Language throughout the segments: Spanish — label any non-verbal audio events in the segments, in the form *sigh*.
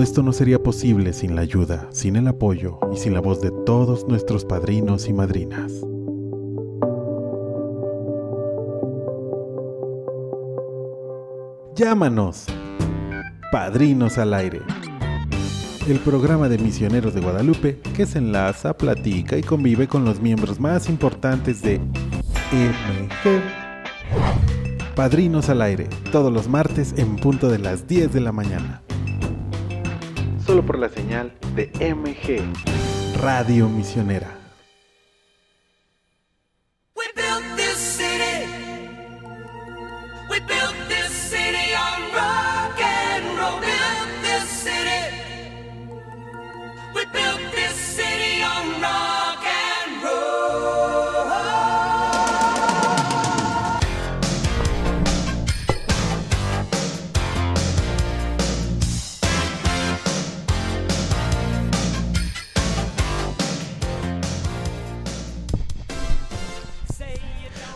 Todo esto no sería posible sin la ayuda, sin el apoyo y sin la voz de todos nuestros padrinos y madrinas. Llámanos, Padrinos al Aire, el programa de misioneros de Guadalupe que se enlaza, platica y convive con los miembros más importantes de MG. Padrinos al Aire, todos los martes en punto de las 10 de la mañana. Solo por la señal de MG. Radio Misionera.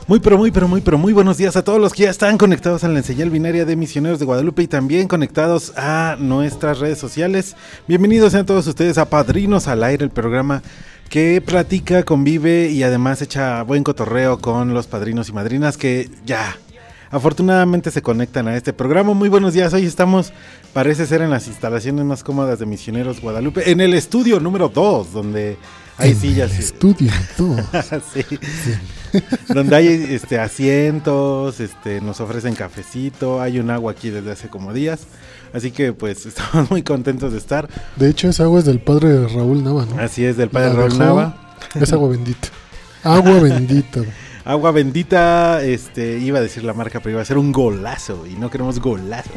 Muy pero muy pero muy pero muy buenos días a todos los que ya están conectados a la señal binaria de Misioneros de Guadalupe y también conectados a nuestras redes sociales. Bienvenidos sean todos ustedes a Padrinos al Aire, el programa que platica, convive y además echa buen cotorreo con los padrinos y madrinas que ya afortunadamente se conectan a este programa. Muy buenos días, hoy estamos, parece ser en las instalaciones más cómodas de Misioneros Guadalupe, en el estudio número 2, donde hay En sillas. el estudio, todo. *laughs* sí. Donde hay este asientos, este nos ofrecen cafecito, hay un agua aquí desde hace como días. Así que pues *laughs* estamos muy contentos de estar. De hecho, esa agua es del padre Raúl Nava, ¿no? Así es del padre La Raúl Nava. Es agua bendita. Agua bendita. *laughs* Agua bendita, este iba a decir la marca, pero iba a ser un golazo y no queremos golazos.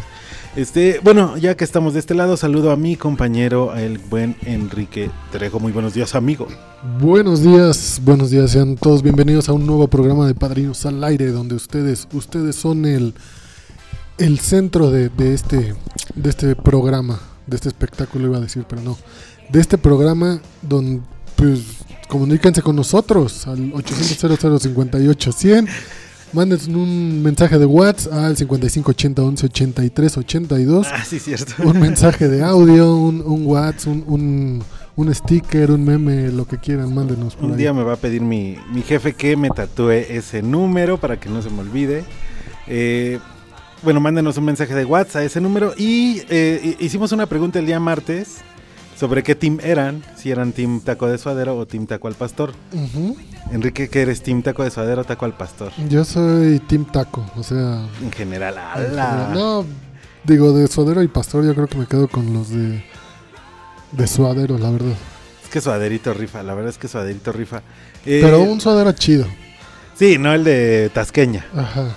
Este, bueno, ya que estamos de este lado, saludo a mi compañero, el buen Enrique Trejo. Muy buenos días, amigo. Buenos días, buenos días. Sean todos bienvenidos a un nuevo programa de Padrinos al Aire, donde ustedes, ustedes son el, el centro de, este, de este programa, de este espectáculo, iba a decir, pero no. De este programa, donde, pues, comuníquense con nosotros al 800 58 100 Manden un mensaje de WhatsApp al 5580 11 83 82. Ah, sí, cierto. un mensaje de audio, un, un WhatsApp, un, un, un sticker, un meme, lo que quieran, mándenos por Un ahí. día me va a pedir mi, mi jefe que me tatúe ese número para que no se me olvide. Eh, bueno, mándenos un mensaje de WhatsApp a ese número. Y eh, hi- hicimos una pregunta el día martes sobre qué team eran. Si eran team taco de suadero o team taco al pastor. Enrique, ¿qué eres team taco de suadero o taco al pastor? Yo soy Team Taco, o sea... En general, ala. No, digo, de suadero y pastor yo creo que me quedo con los de... De suadero, la verdad. Es que suaderito rifa, la verdad es que suaderito rifa. Eh, Pero un suadero chido. Sí, no el de Tasqueña. Ajá.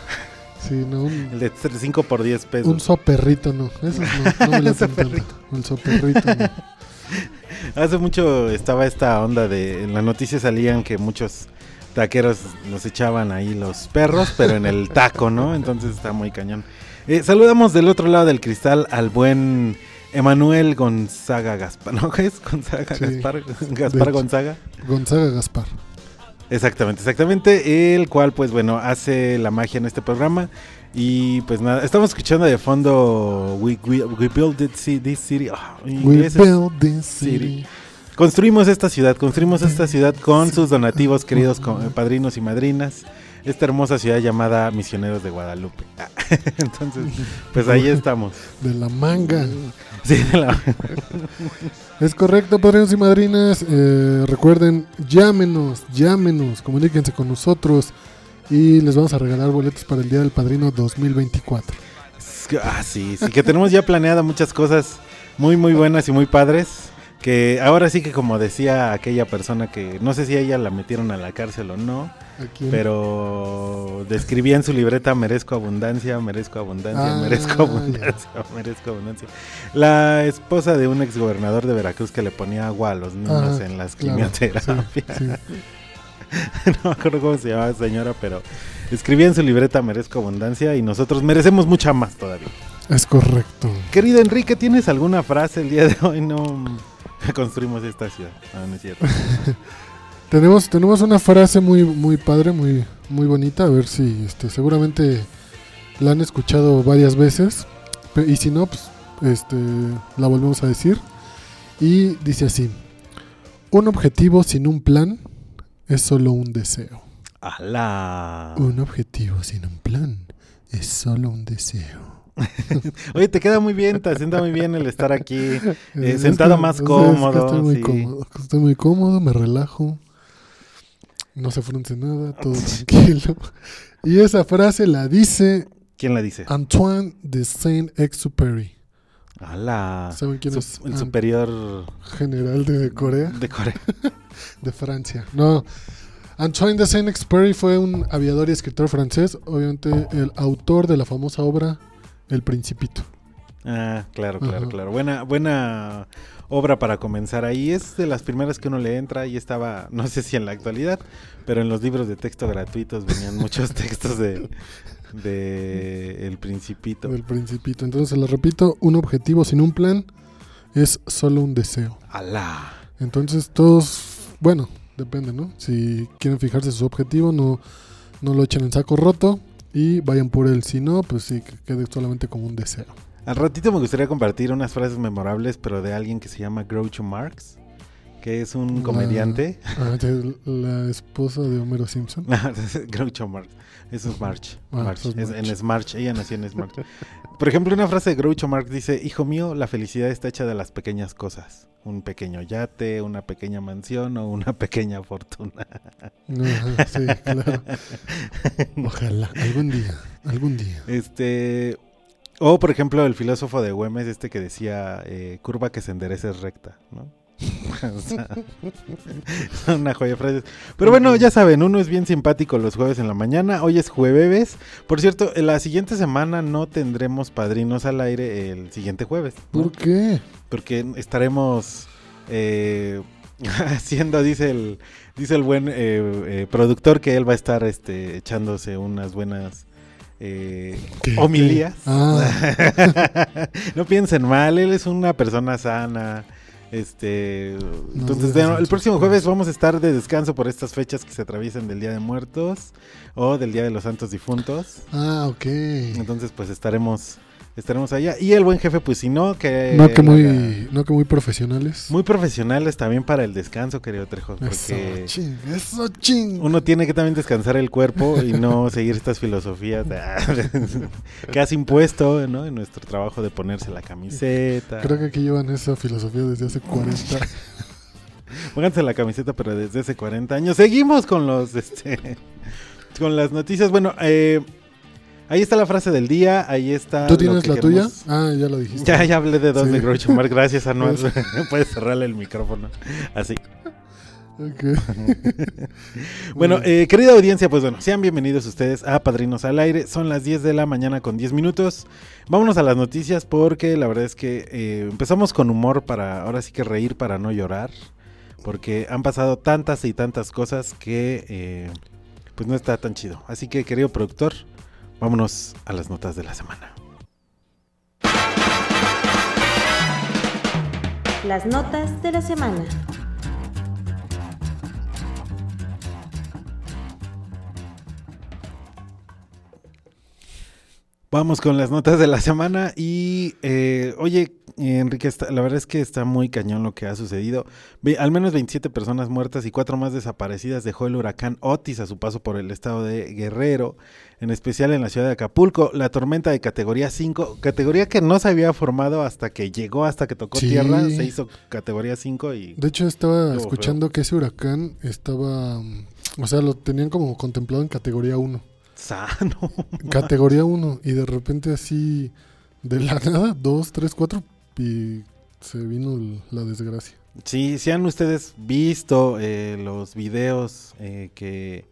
Sí, no, un, El de 5 por 10 pesos. un soperrito no. Esos no, no me *laughs* soperrito. El soperrito no. *laughs* Hace mucho estaba esta onda de. En las noticias salían que muchos taqueros nos echaban ahí los perros, pero en el taco, ¿no? Entonces está muy cañón. Eh, saludamos del otro lado del cristal al buen Emanuel Gonzaga Gaspar. ¿No es Gonzaga Sí. Gaspar? *laughs* Gaspar. Gonzaga. Gonzaga Gaspar. Exactamente, exactamente. El cual, pues bueno, hace la magia en este programa. Y pues nada, estamos escuchando de fondo We, we, we Build This City. Ah, We build this City. Construimos esta ciudad, construimos esta ciudad con sus donativos, queridos eh, padrinos y madrinas. Esta hermosa ciudad llamada Misioneros de Guadalupe. Ah, *laughs* Entonces, pues ahí estamos. De la manga. Sí, de la- Es correcto, padrinos y madrinas. Eh, recuerden, llámenos, llámenos, comuníquense con nosotros y les vamos a regalar boletos para el Día del Padrino 2024. Ah, sí, sí, que tenemos ya planeada muchas cosas muy, muy buenas y muy padres. Que ahora sí que como decía aquella persona que no sé si a ella la metieron a la cárcel o no, pero describía en su libreta merezco abundancia, merezco abundancia, Ah, merezco abundancia, *laughs* merezco abundancia. La esposa de un exgobernador de Veracruz que le ponía agua a los niños Ajá, en las claro, quimioterapias. sí, sí. *laughs* no me acuerdo cómo se llamaba señora, pero escribía en su libreta merezco abundancia y nosotros merecemos mucha más todavía. Es correcto. Querido Enrique, ¿tienes alguna frase el día de hoy? No *laughs* construimos esta ciudad. No, no es cierto. *laughs* Tenemos, tenemos una frase muy, muy padre, muy, muy bonita. A ver si este, seguramente la han escuchado varias veces. Y si no, pues este, la volvemos a decir. Y dice así: Un objetivo sin un plan es solo un deseo. ¡Alá! Un objetivo sin un plan es solo un deseo. *laughs* Oye, te queda muy bien, te sienta muy bien el estar aquí. *laughs* Eh, Es sentado que- más es que cómodo, estoy muy sí. cómodo. Estoy muy cómodo, me relajo. No se frunce nada, todo tranquilo. *laughs* Y esa frase la dice ¿Quién la dice? Antoine de Saint-Exupéry, ¡Alá! ¿Saben quién Su- es? el superior general de Corea, de Corea. *laughs* de Francia. No, Antoine de Saint-Exupéry fue un aviador y escritor francés, obviamente el autor de la famosa obra El Principito. Ah, claro, claro, Ajá. claro. Buena, buena obra para comenzar ahí. Es de las primeras que uno le entra y estaba, no sé si en la actualidad, pero en los libros de texto gratuitos venían muchos *laughs* textos de, de El Principito. El Principito. Entonces, les repito, un objetivo sin un plan es solo un deseo. ¡Alá! Entonces todos, bueno, depende, ¿no? Si quieren fijarse en su objetivo, no, no lo echen en saco roto y vayan por él. Si no, pues sí, que quede solamente como un deseo. Al ratito me gustaría compartir unas frases memorables, pero de alguien que se llama Groucho Marx, que es un La- comediante. Ah, de la esposa de Homero Simpson. *laughs* Groucho Marx. Eso es March. Ah, March. Es- March. en Smarch. Ella nació en Smarch. Por ejemplo, una frase de Groucho Marx dice: Hijo mío, la felicidad está hecha de las pequeñas cosas. Un pequeño yate, una pequeña mansión o una pequeña fortuna. Ajá, sí, claro. *laughs* Ojalá, algún día, algún día. Este. O, por ejemplo, el filósofo de Güemes, este que decía: eh, curva que se enderece es recta, ¿no? *laughs* Una joya de frases. Pero bueno, ya saben, uno es bien simpático los jueves en la mañana. Hoy es jueves. Por cierto, la siguiente semana no tendremos padrinos al aire el siguiente jueves. ¿no? ¿Por qué? Porque estaremos eh, *laughs* haciendo, dice el, dice el buen eh, eh, productor, que él va a estar este, echándose unas buenas eh, homilías. Ah. *laughs* no piensen mal, él es una persona sana. Este, entonces, el próximo jueves vamos a estar de descanso por estas fechas que se atraviesan del Día de Muertos o del Día de los Santos Difuntos. Ah, ok. Entonces, pues estaremos estaremos allá. Y el buen jefe, pues si no, que... No que muy, haga- no que muy profesionales. muy profesionales también para el descanso, querido Trejo, Eso, porque ching, eso ching. uno tiene que también descansar el cuerpo y no *laughs* seguir estas filosofías *laughs* que has impuesto ¿no? en nuestro trabajo de ponerse la camiseta. Creo que aquí llevan esa filosofía desde hace 40 *laughs* Pónganse la camiseta, pero desde hace 40 años. Seguimos con los, este, con las noticias. Bueno, eh, ahí está la frase del día, ahí está. ¿Tú lo tienes que la tuya? Ah, ya lo dijiste. Ya, ya hablé de dos Sí. de Groucho Marx. Gracias, *laughs* Anual. Pues- *laughs* Puedes cerrarle el micrófono. Así. Ok. *laughs* Bueno, eh, querida audiencia, pues bueno, sean bienvenidos ustedes a Padrinos al Aire. Son las 10 de la mañana con 10 minutos. Vámonos a las noticias porque la verdad es que eh, empezamos con humor para, ahora sí que reír para no llorar. Porque han pasado tantas y tantas cosas que eh, pues no está tan chido. Así que, querido productor, vámonos a las notas de la semana. Las notas de la semana. Vamos con las notas de la semana y eh, oye Enrique, está- la verdad es que está muy cañón lo que ha sucedido. Ve- al menos 27 personas muertas y cuatro más desaparecidas dejó el huracán Otis a su paso por el estado de Guerrero, en especial en la ciudad de Acapulco. La tormenta de categoría 5, categoría que no se había formado hasta que llegó, hasta que tocó Sí. tierra, se hizo categoría 5 y... De hecho, estaba escuchando que ese huracán estaba. mm, O sea, lo tenían como contemplado en categoría 1. Sano. *laughs* Categoría 1. Y de repente, así. De la nada, 2, 3, 4. Y se vino la desgracia. Sí, si han ustedes visto eh, los videos eh, que,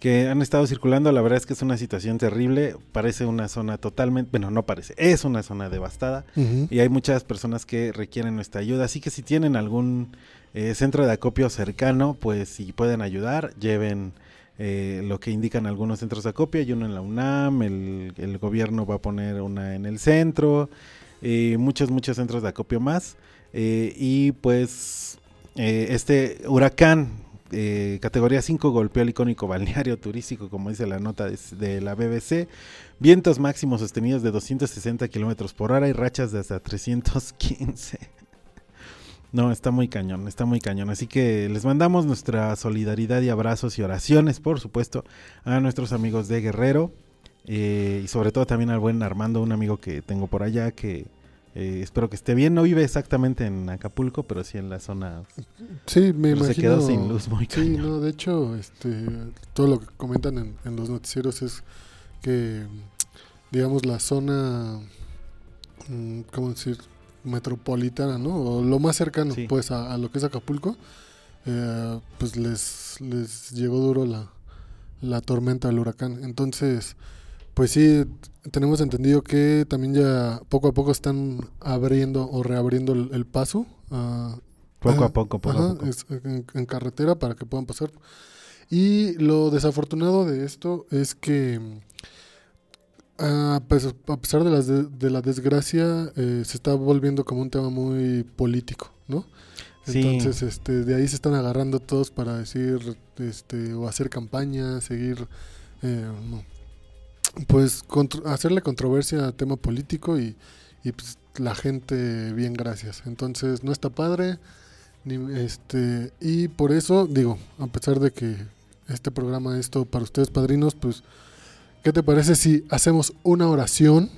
que han estado circulando, la verdad es que es una situación terrible. Parece una zona totalmente, bueno, no parece, es una zona devastada y hay muchas personas que requieren nuestra ayuda. Así que si tienen algún eh, centro de acopio cercano, pues si pueden ayudar, lleven eh, lo que indican algunos centros de acopio. Hay uno en la UNAM, el, el gobierno va a poner una en el centro, eh, muchos, muchos centros de acopio más. Eh, y pues eh, este huracán eh, categoría 5 golpeó el icónico balneario turístico, como dice la nota de, la BBC. Vientos máximos sostenidos de 260 kilómetros por hora y rachas de hasta 315. *laughs* No, está muy cañón, está muy cañón. Así que les mandamos nuestra solidaridad y abrazos y oraciones, por supuesto, a nuestros amigos de Guerrero. eh, y sobre todo también al buen Armando, un amigo que tengo por allá que eh, espero que esté bien. No vive exactamente en Acapulco, pero sí en la zona. Sí, me Pero imagino. se quedó sin luz muy Sí, cañón. no, de hecho, este, todo lo que comentan en, en los noticieros es que, digamos, la zona, mm, ¿cómo decir? Metropolitana, ¿no? O lo más cercano, Sí. pues, a, a lo que es Acapulco, eh, pues les, les llegó duro la, la tormenta del huracán. Entonces, pues sí, tenemos entendido que también ya poco a poco están abriendo o reabriendo el, el paso Poco a poco, poco ajá, a poco. es- en, en carretera para que puedan pasar. Y lo desafortunado de esto es que, pues, a pesar de, las de, de la desgracia, eh, se está volviendo como un tema muy político, ¿no? Sí. Entonces, este, de ahí se están agarrando todos para decir, este, o hacer campaña, seguir, eh, no, pues, hacerle controversia al tema político y, y pues, la gente, bien, gracias. Entonces, no está padre. Ni, este, y por eso, digo, a pesar de que este programa es todo para ustedes, padrinos, pues, ¿qué te parece si hacemos una oración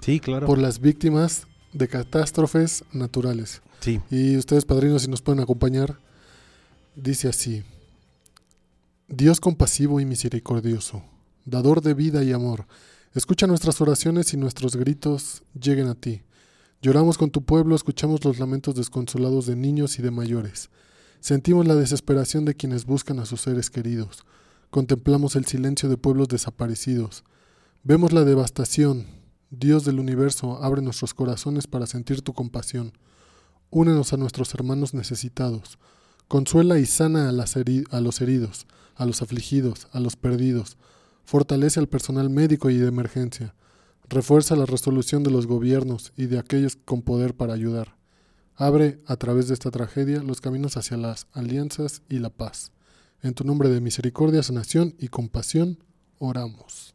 Sí, claro. por las víctimas de catástrofes naturales? Sí. Y ustedes, padrinos, si nos pueden acompañar, dice así. Dios compasivo y misericordioso, dador de vida y amor, escucha nuestras oraciones y nuestros gritos lleguen a ti. Lloramos con tu pueblo, escuchamos los lamentos desconsolados de niños y de mayores. Sentimos la desesperación de quienes buscan a sus seres queridos. Contemplamos el silencio de pueblos desaparecidos. Vemos la devastación. Dios del universo, abre nuestros corazones para sentir tu compasión. Únenos a nuestros hermanos necesitados. Consuela y sana a, a los heridos, a los afligidos, a los perdidos. Fortalece al personal médico y de emergencia. Refuerza la resolución de los gobiernos y de aquellos con poder para ayudar. Abre, a través de esta tragedia, los caminos hacia las alianzas y la paz. En tu nombre de misericordia, sanación y compasión, oramos.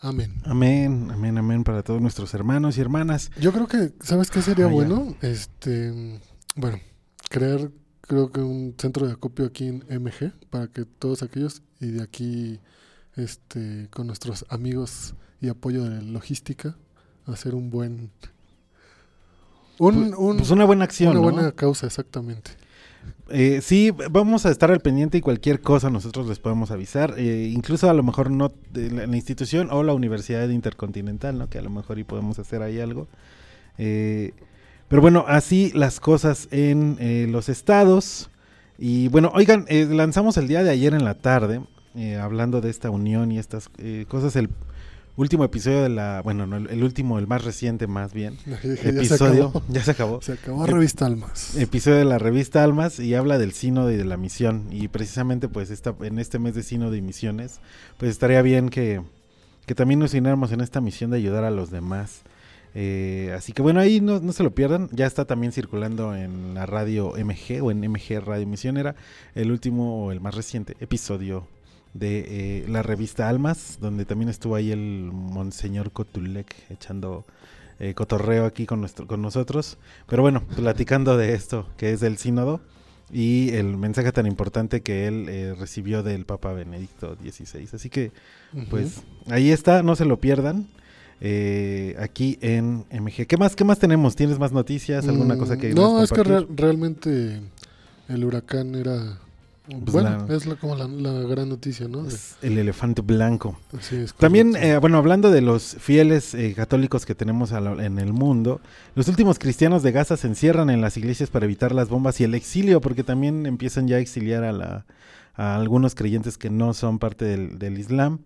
Amén. Amén, amén, amén para todos nuestros hermanos y hermanas. Yo creo que, ¿sabes qué sería Ah, ya. bueno? Este, bueno, crear, creo que un centro de acopio aquí en MG para que todos aquellos y de aquí, este, con nuestros amigos y apoyo de logística, hacer un buen, un, Pues- un- Pues una buena acción, una ¿no? buena causa, exactamente. Eh, sí, vamos a estar al pendiente y cualquier cosa nosotros les podemos avisar. eh, incluso a lo mejor no de la, la institución o la Universidad Intercontinental, ¿no? Que a lo mejor y podemos hacer ahí algo. Eh, pero bueno, así las cosas en eh, los estados. Y bueno, oigan, eh, lanzamos el día de ayer en la tarde, eh, hablando de esta unión y estas eh, cosas, el último episodio de la, bueno, no, el, último, el más reciente más bien, *laughs* Ya se episodio, acabó. ya se acabó Se acabó Revista Almas. episodio de la revista Almas y habla del sínodo y de la misión. Y precisamente pues esta, en este mes de sínodo y misiones, pues estaría bien que, que también nos uniéramos en esta misión de ayudar a los demás. Eh, así que bueno, ahí no, no se lo pierdan. Ya está también circulando en la radio MG o en MG Radio Misionera el último o el más reciente episodio de eh, la revista Almas, donde también estuvo ahí el Monseñor Cotulec echando eh, cotorreo aquí con, nuestro, con nosotros. Pero bueno, platicando de esto, que es del sínodo y el mensaje tan importante que él eh, recibió del Papa Benedicto XVI. Así que, pues, ahí está, no se lo pierdan. eh, aquí en MG. ¿Qué más, ¿Qué más tenemos? ¿Tienes más noticias? ¿Alguna cosa que Mm, No, es que realmente el huracán era Pues bueno, la- es la- como la, la gran noticia, ¿no? Es el elefante blanco. sí, es También, eh, bueno, hablando de los fieles eh, católicos que tenemos en el mundo, los últimos cristianos de Gaza se encierran en las iglesias para evitar las bombas y el exilio, porque también empiezan ya a exiliar a, algunos creyentes que no son parte del, del Islam.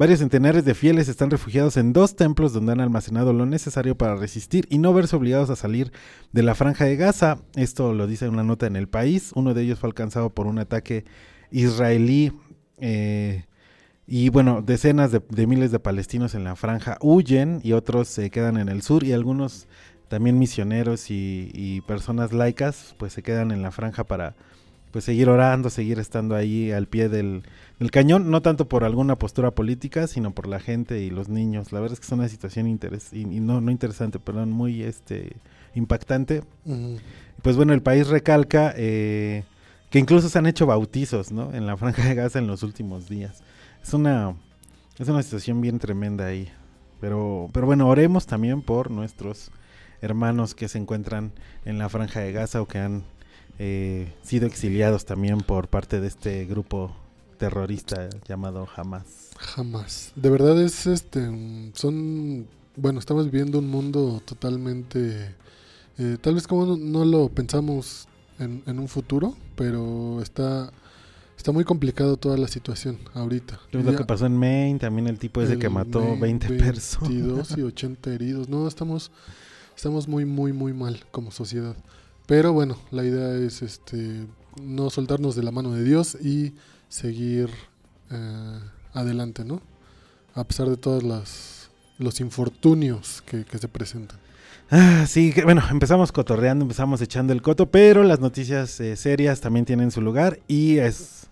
Varios centenares de fieles están refugiados en dos templos donde han almacenado lo necesario para resistir y no verse obligados a salir de la franja de Gaza. Esto lo dice una nota en el país. Uno de ellos fue alcanzado por un ataque israelí. eh, y bueno, decenas de, de miles de palestinos en la franja huyen y otros se quedan en el sur y algunos también misioneros y, y personas laicas pues se quedan en la franja para pues seguir orando, seguir estando ahí al pie del, del cañón, no tanto por alguna postura política, sino por la gente y los niños. La verdad es que es una situación interes y, y no, no interesante, perdón, muy este impactante. Pues bueno, el país recalca eh, que incluso se han hecho bautizos, ¿no? En la *laughs* franja de Gaza en los últimos días. Es una, es una situación bien tremenda ahí. Pero, pero bueno, oremos también por nuestros hermanos que se encuentran en la franja de Gaza o que han eh, sido exiliados también por parte de este grupo terrorista llamado Hamas. Jamás. De verdad es este. Son. Bueno, estamos viviendo un mundo totalmente. eh, tal vez como no, no lo pensamos en, en un futuro, pero está. Está muy complicado toda la situación ahorita. Es lo Ya que pasó en Maine, también el tipo ese que el mató Maine, 20 personas. 22 y 80 heridos. No, estamos. Estamos muy, muy, muy mal como sociedad. Pero bueno, la idea es este no soltarnos de la mano de Dios y seguir eh, adelante, ¿no? A pesar de todos los infortunios que, se presentan. Ah, sí, bueno, empezamos cotorreando, empezamos echando el coto, pero las noticias eh, serias también tienen su lugar y es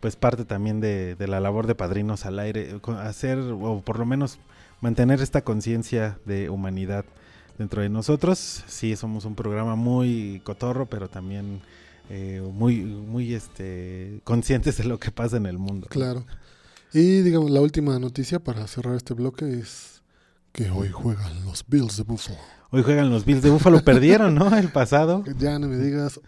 pues parte también de, de la labor de padrinos al aire, co- hacer o por lo menos mantener esta conciencia de humanidad dentro de nosotros. Sí, somos un programa muy cotorro, pero también eh, muy, muy este, conscientes de lo que pasa en el mundo. Claro. Y digamos, la última noticia para cerrar este bloque es que hoy juegan los Bills de Buffalo. Hoy juegan los Bills de Búfalo, perdieron, ¿no? El pasado. *laughs* Ya no me digas,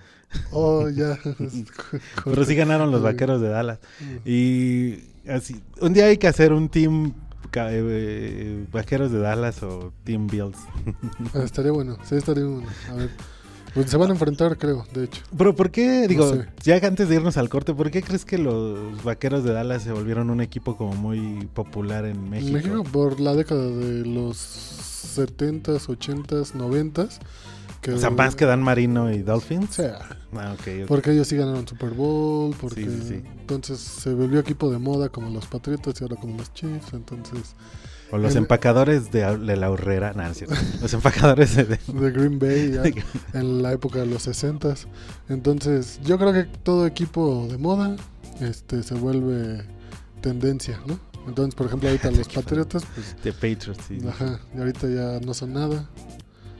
oh, ya. *laughs* *laughs* Pero sí ganaron los vaqueros de Dallas. Y así, un día hay que hacer un team eh, vaqueros de Dallas o team Bills. *laughs* Ah, estaría bueno, sí, estaría bueno. A ver, pues se van a enfrentar, creo, de hecho. Pero ¿por qué, digo, sé. ya antes de irnos al corte, ¿por qué crees que los vaqueros de Dallas se volvieron un equipo como muy popular en México? México por la década de los 70s, 80s, 90s. Que, O sea, más que Dan Marino y Dolphins. Sea, Ah, porque ellos sí ganaron Super Bowl, porque Sí, sí, sí. entonces se volvió equipo de moda como los Patriotas y ahora como los Chiefs, entonces O los el- empacadores de, de la horrera. No, no es cierto. Los empacadores de... de Green Bay ya, *laughs* en la época de los 60s. Entonces, yo creo que todo equipo de moda este se vuelve tendencia, ¿no? Entonces, por ejemplo, ahorita *laughs* los Patriotas, pues, de Patriots, sí. ajá, y ahorita ya no son nada.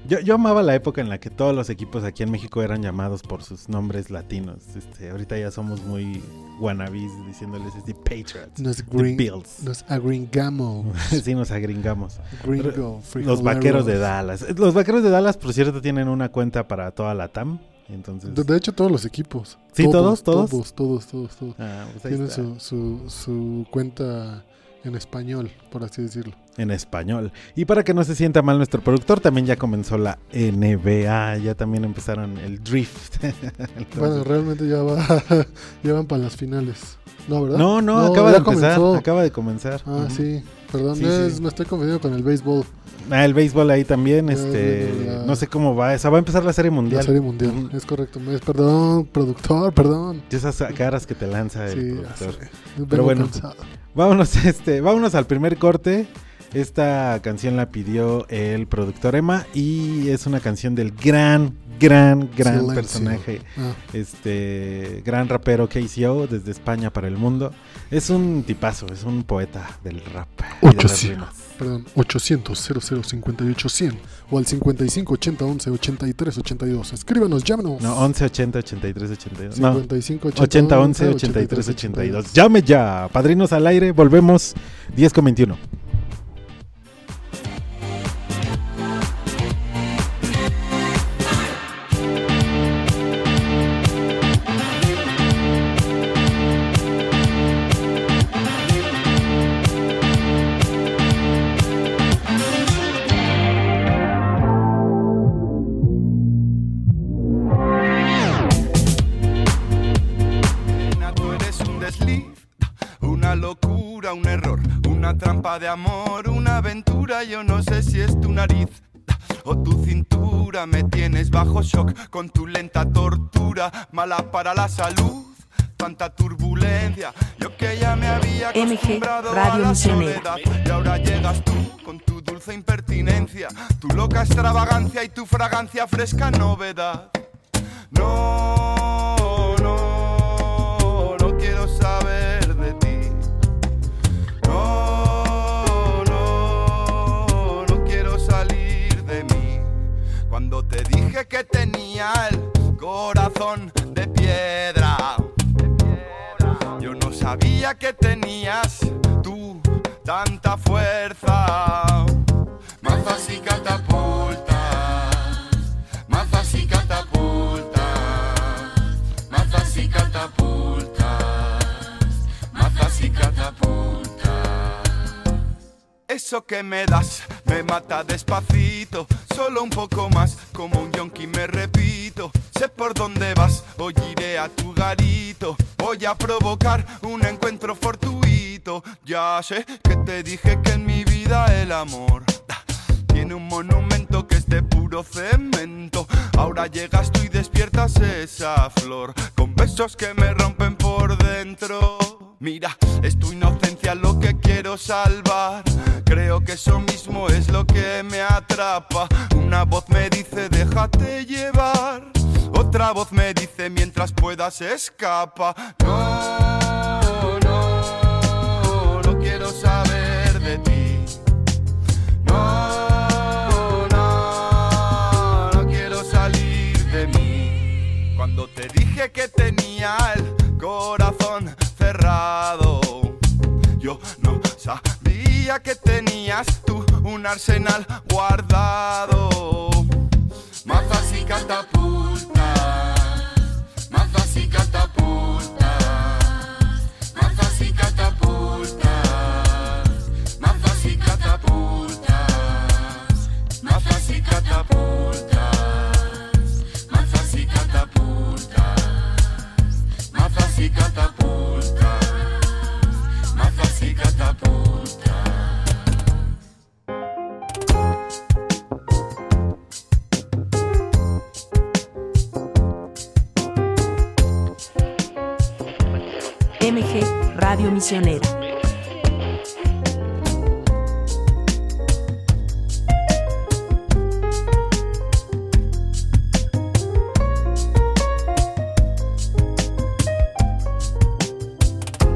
Yo, yo amaba la época en la que todos los equipos aquí en México eran llamados por sus nombres latinos. Este, ahorita ya somos muy wannabes diciéndoles este Patriots. No es The green, Bills. nos agringamos. *laughs* sí, nos agringamos. Gringo, Los vaqueros de Dallas. Los vaqueros de Dallas, por cierto, tienen una cuenta para toda la TAM. Entonces. De, hecho, todos los equipos. ¿Sí, todos, todos? Todos, todos, todos, todos. Ah, pues Tienen su, su, su cuenta en español, por así decirlo. En español. Y para que no se sienta mal nuestro productor, también ya comenzó la NBA. Ya también empezaron el drift. *laughs* Entonces- Bueno, realmente ya, va, *laughs* ya van para las finales. No, ¿verdad? no, no, acaba de empezar. comenzó. Acaba de comenzar. Ah, sí. Perdón, Sí, es- sí. me estoy confundiendo con el béisbol. Ah, el béisbol ahí también, este, la- no sé cómo va, esa va a empezar la serie mundial. La serie mundial. Es correcto. Me- Perdón, productor, perdón. Y esas caras que te lanza el Sí, productor. Pero bueno. cansado. Vámonos, *laughs* este, vámonos al primer corte. Esta canción la pidió el productor Emma y es una canción del gran, gran, gran Silencio. personaje, Ah, este, gran rapero KCO desde España para el mundo. Es un tipazo, es un poeta del rap. y de las 800. rimas. perdón, 800 00 58 100 o al 55 80 11 83 82. Escríbanos, llámenos. No, 11 80 83 82. No, 55 80 11 83 82. Llame ya, padrinos al aire, volvemos 10 con 21. Me tienes bajo shock con tu lenta tortura, mala para la salud. Tanta turbulencia, yo que ya me había MG acostumbrado Radio a la soledad y ahora llegas tú con tu dulce impertinencia, tu loca extravagancia y tu fragancia fresca novedad. No, no, que tenía el corazón de piedra, yo no sabía que tenías tú tanta fuerza. Mazas y catapultas, mazas y catapultas, mazas y catapultas, mazas y catapultas. Eso que me das me mata despacito, solo un poco más, como un yonki me repito. Sé por dónde vas, hoy iré a tu garito. Voy a provocar un encuentro fortuito. Ya sé que te dije que en mi vida el amor tiene un monumento que es de puro cemento. Ahora llegas tú y despiertas esa flor con besos que me rompen por dentro. Mira, es tu inocencia lo que quiero salvar. Creo que eso mismo es lo que me atrapa. Una voz me dice déjate llevar. Otra voz me dice mientras puedas escapa. No, no, no quiero saber de ti. No, no, no quiero salir de mí. Cuando te dije que tenía el que tenías tú un arsenal guardado. Mazas y catapultas, MG Radio Misionera.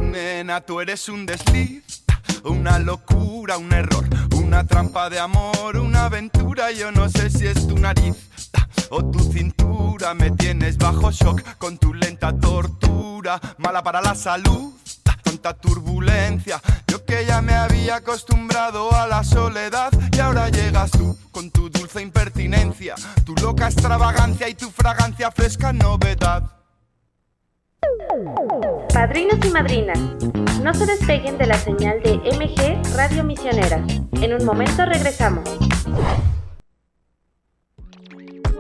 Nena, tú eres un desliz, una locura, un error, una trampa de amor, una aventura. Yo no sé si es tu nariz o tu cintura. Me tienes bajo shock con tu lenta tortura, mala para la salud. Tanta turbulencia, yo que ya me había acostumbrado a la soledad y ahora llegas tú con tu dulce impertinencia, tu loca extravagancia y tu fragancia fresca novedad. Padrinos y madrinas, no se despeguen de la señal de MG Radio Misionera. En un momento regresamos.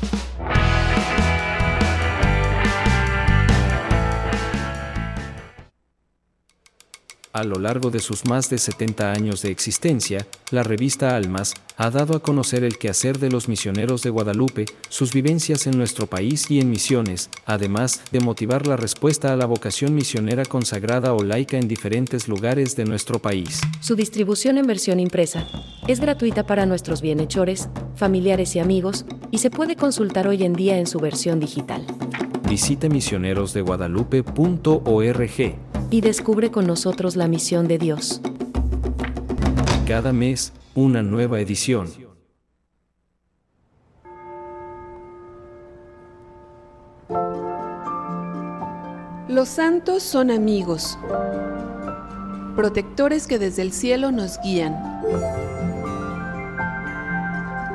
Bye. A lo largo de sus más de 70 años de existencia, la revista Almas ha dado a conocer el quehacer de los misioneros de Guadalupe, sus vivencias en nuestro país y en misiones, además de motivar la respuesta a la vocación misionera consagrada o laica en diferentes lugares de nuestro país. Su distribución en versión impresa es gratuita para nuestros bienhechores, familiares y amigos y se puede consultar hoy en día en su versión digital. Visite misionerosdeguadalupe.org. Y descubre con nosotros la misión de Dios. Cada mes, una nueva edición. Los santos son amigos. protectores que desde el cielo nos guían.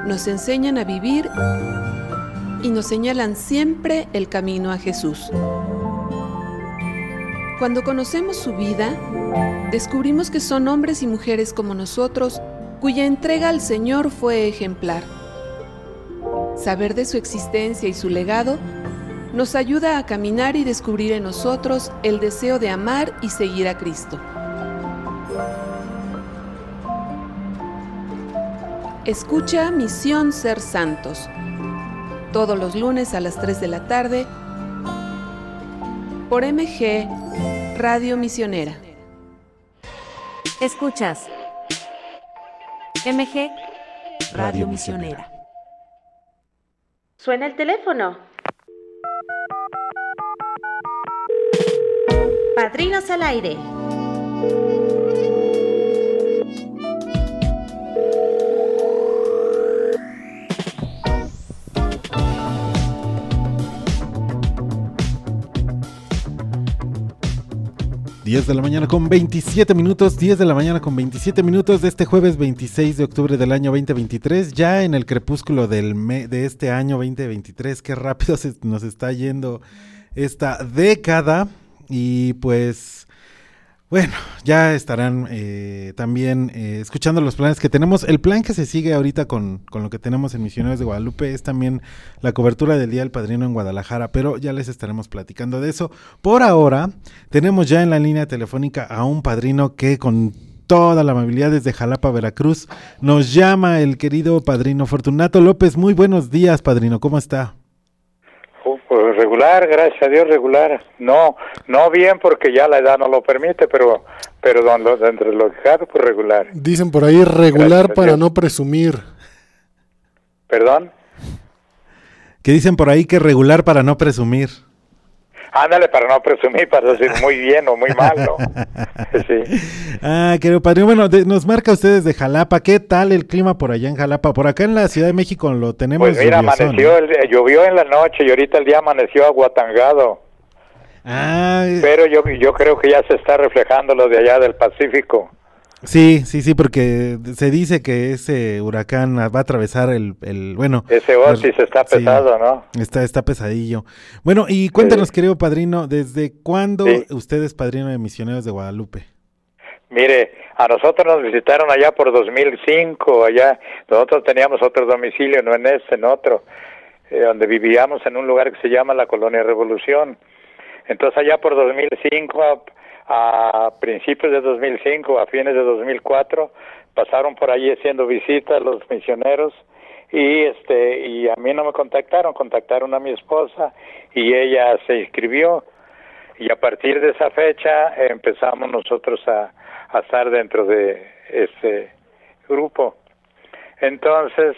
Nos enseñan a vivir y nos señalan siempre el camino a Jesús. Cuando conocemos su vida, descubrimos que son hombres y mujeres como nosotros cuya entrega al Señor fue ejemplar. Saber de su existencia y su legado nos ayuda a caminar y descubrir en nosotros el deseo de amar y seguir a Cristo. Escucha Misión Ser Santos, todos los lunes a las 3 de la tarde, por MG Radio Misionera. Escuchas MG Radio Misionera. Suena el teléfono. Padrinos al aire. 10 de la mañana con 27 minutos, 10 de la mañana con 27 minutos de este jueves 26 de octubre del año 2023, ya en el crepúsculo del me de este año 2023, qué rápido se nos está yendo esta década. Y pues bueno, ya estarán eh, también eh, escuchando los planes que tenemos. El plan que se sigue ahorita con, con, lo que tenemos en Misioneros de Guadalupe es también la cobertura del Día del Padrino en Guadalajara, pero ya les estaremos platicando de eso. Por ahora, tenemos ya en la línea telefónica a un padrino que con toda la amabilidad desde Jalapa, Veracruz, nos llama el querido padrino Fortunato López. Muy buenos días, padrino, ¿cómo está? Regular, gracias a Dios, regular. No, no bien porque ya la edad no lo permite, pero pero dentro de lo que pues regular. Dicen por ahí regular para no presumir. ¿Perdón? Que dicen por ahí que regular para no presumir. Ándale, para no presumir, para decir muy bien o muy mal, ¿no? *laughs* sí. Ah, querido padre, bueno, nos marca ustedes de Jalapa, ¿qué tal el clima por allá en Jalapa? Por acá en la Ciudad de México lo tenemos Pues mira, amaneció, llovió en la noche y ahorita el día amaneció aguatangado. Ah, Pero yo, yo creo que ya se está reflejando lo de allá del Pacífico. Sí, sí, sí, porque se dice que ese huracán va a atravesar el, el bueno. Ese oasis está pesado, ¿no? Está, está pesadillo. Bueno, y cuéntanos, querido padrino, ¿desde cuándo usted es padrino de misioneros de Guadalupe? Mire, a nosotros nos visitaron allá por 2005, allá, nosotros teníamos otro domicilio, no en este, en otro, eh, donde vivíamos en un lugar que se llama la Colonia Revolución. Entonces allá por 2005 a principios de 2005, a fines de 2004, pasaron por allí haciendo visitas los misioneros y este y a mí no me contactaron, contactaron a mi esposa y ella se inscribió y a partir de esa fecha empezamos nosotros a, a estar dentro de ese grupo. Entonces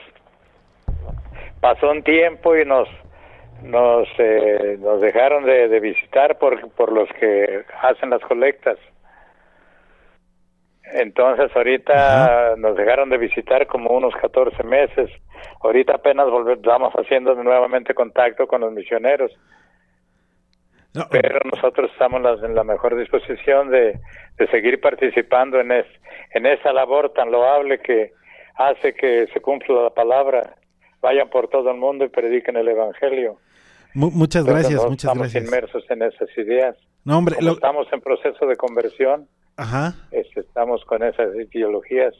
pasó un tiempo y nos nos eh, nos dejaron de, visitar por por los que hacen las colectas. Entonces ahorita nos dejaron de visitar como unos 14 meses. Ahorita apenas volvemos haciendo nuevamente contacto con los misioneros. Pero nosotros estamos en la mejor disposición de, de seguir participando en es, en esa labor tan loable que hace que se cumpla la palabra. Vayan por todo el mundo y prediquen el evangelio muchas gracias, muchas estamos gracias. inmersos en esas ideas. No, hombre, estamos en proceso de conversión. Ajá. Este, estamos con esas ideologías.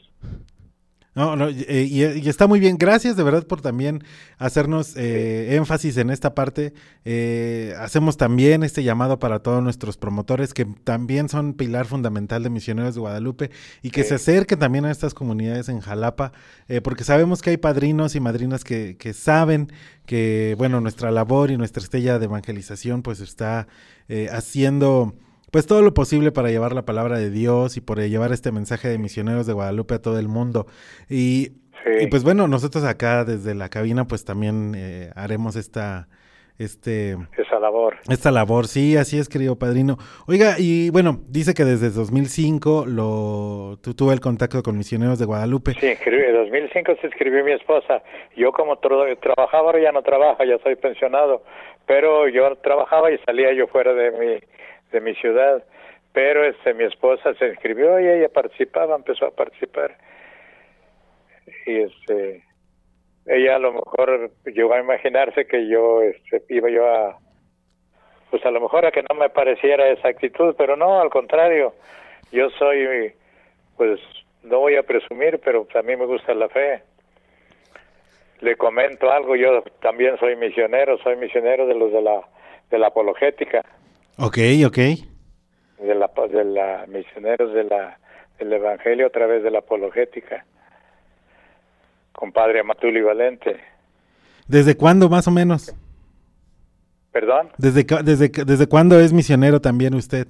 No, no, y, y, está muy bien. Gracias de verdad por también hacernos eh, énfasis en esta parte. Eh, hacemos también este llamado para todos nuestros promotores que también son pilar fundamental de Misioneros de Guadalupe y que se acerquen también a estas comunidades en Jalapa, eh, porque sabemos que hay padrinos y madrinas que, que saben que, bueno, nuestra labor y nuestra estrella de evangelización pues está haciendo pues todo lo posible para llevar la palabra de Dios y por llevar este mensaje de misioneros de Guadalupe a todo el mundo. Y, y pues bueno, nosotros acá desde la cabina pues también eh, haremos esta este esa labor. Esta labor, sí, así es, querido padrino. Oiga, y bueno, dice que desde 2005 lo tú tuve el contacto con misioneros de Guadalupe. Sí, en 2005 se escribió mi esposa. Yo como trabajaba, ahora ya no trabajo, ya soy pensionado, pero yo trabajaba y salía yo fuera de mi de mi ciudad, Pero este, mi esposa se inscribió y ella participaba, empezó a participar. Y este, ella a lo mejor llegó a imaginarse que yo este, iba yo a, pues a lo mejor a que no me pareciera esa actitud, pero no, al contrario, yo soy, pues no voy a presumir, pero a mí me gusta la fe. Le comento algo, yo también soy misionero, soy misionero de los de la, de la apologética, Ok, ok. de la, de la misioneros de la, del evangelio a través de la apologética, compadre Matuli Valente. ¿Desde cuándo más o menos? ¿Perdón? ¿Desde, desde, desde cuándo es misionero también usted?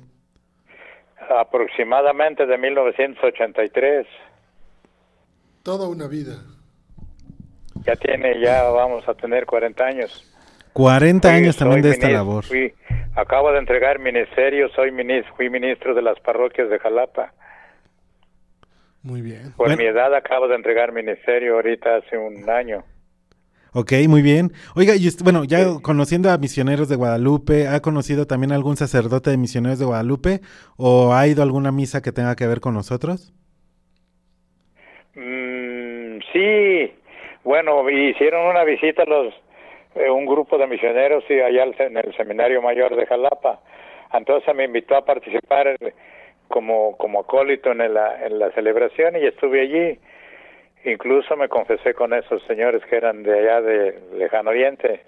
Aproximadamente de 1983. Toda una vida. Ya tiene, ya vamos a tener 40 años. 40 Fui- años también de esta labor. fui- acabo de entregar ministerio, soy ministro, fui ministro de las parroquias de Jalapa. Muy bien. Por Bueno. mi edad acabo de entregar ministerio ahorita hace un año. Ok, muy bien. Oiga, y bueno, ya conociendo a misioneros de Guadalupe, ¿ha conocido también algún sacerdote de misioneros de Guadalupe? ¿O ha ido a alguna misa que tenga que ver con nosotros? Mm, sí, bueno, hicieron una visita los eh, un grupo de misioneros y allá al- en el seminario mayor de Jalapa. Entonces me invitó a participar como como acólito en la en la celebración y estuve allí. Incluso me confesé con esos señores que eran de allá de lejano oriente,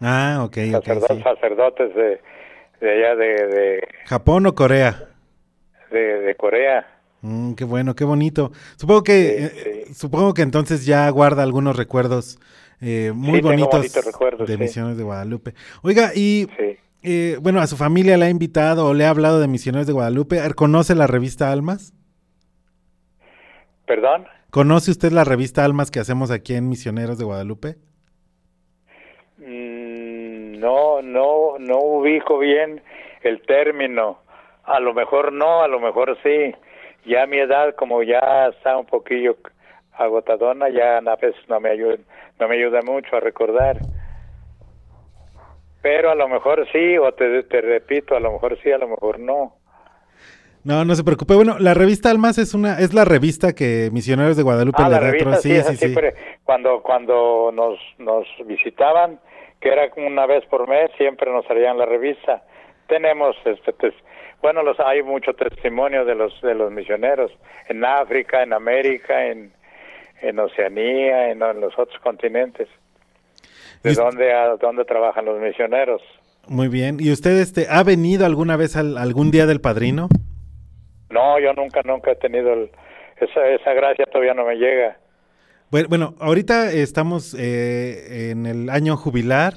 Ah, ok, sacerdotes, sí. sacerdotes de, de allá de, de, ¿Japón o Corea? de, de Corea. Mm, qué bueno, qué bonito. Supongo que, eh, supongo que entonces ya guarda algunos recuerdos eh, muy Sí, bonitos bonitos recuerdos, de sí. misiones de Guadalupe. Oiga, y eh, bueno, a su familia le ha invitado o le ha hablado de misioneros de Guadalupe. ¿Conoce la revista Almas? ¿Perdón? ¿Conoce usted la revista Almas que hacemos aquí en Misioneros de Guadalupe? Mm, No, no, no ubico bien el término. A lo mejor no, a lo mejor sí. Ya a mi edad, como ya está un poquillo agotadona, ya a veces no me ayuda, no me ayuda mucho a recordar. Pero a lo mejor sí, o te, te repito, a lo mejor sí, a lo mejor no. No, no se preocupe. Bueno, la revista Almas es una, es la revista que Misioneros de Guadalupe Ah, le la da revista sí, siempre, cuando cuando nos nos visitaban, que era una vez por mes, siempre nos traían la revista. Tenemos este tes- bueno, los hay mucho testimonio de los de los misioneros en África, en América, en en Oceanía, en, en los otros continentes. De Y- dónde a dónde trabajan los misioneros. Muy bien. ¿Y usted este, ha venido alguna vez al, algún día del padrino? No, yo nunca nunca he tenido el- esa esa gracia todavía no me llega. Bueno, bueno, ahorita estamos eh, en el año jubilar,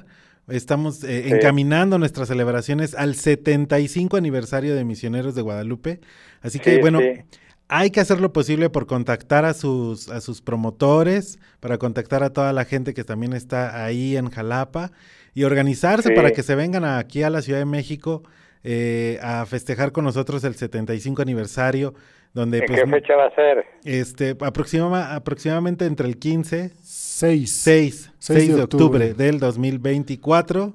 estamos eh, Sí. encaminando nuestras celebraciones al 75 aniversario de Misioneros de Guadalupe, así que Sí, bueno, sí. Hay que hacer lo posible por contactar a sus, a sus promotores, para contactar a toda la gente que también está ahí en Jalapa y organizarse Sí. para que se vengan aquí a la Ciudad de México eh, a festejar con nosotros el 75 aniversario, donde ¿En pues, qué fecha va a ser? este, aproxima- aproximadamente entre el 15 6. 6, 6 de de octubre, octubre. del 2024.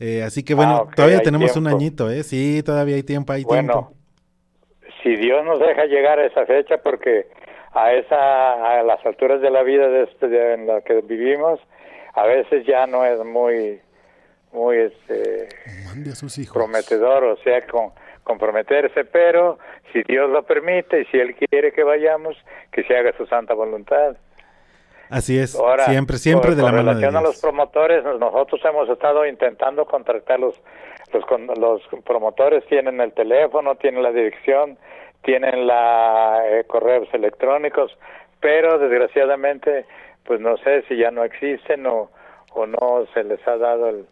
Eh, así que bueno, Ah, todavía tenemos un añito, ¿eh? Sí, todavía hay tiempo, hay Bueno, tiempo. Si Dios nos deja llegar a esa fecha, porque a esa a las alturas de la vida de este, de- en la que vivimos, a veces ya no es muy muy este Mande a sus hijos. prometedor, o sea, con comprometerse, pero si Dios lo permite y si él quiere que vayamos, que se haga su santa voluntad. Así es, Ahora, siempre, siempre con- de la mano de relación a los promotores, nosotros hemos estado intentando contactar los, los promotores, tienen el teléfono, tienen la dirección, tienen la eh, correos electrónicos, pero desgraciadamente, pues no sé si ya no existen o, o no se les ha dado el,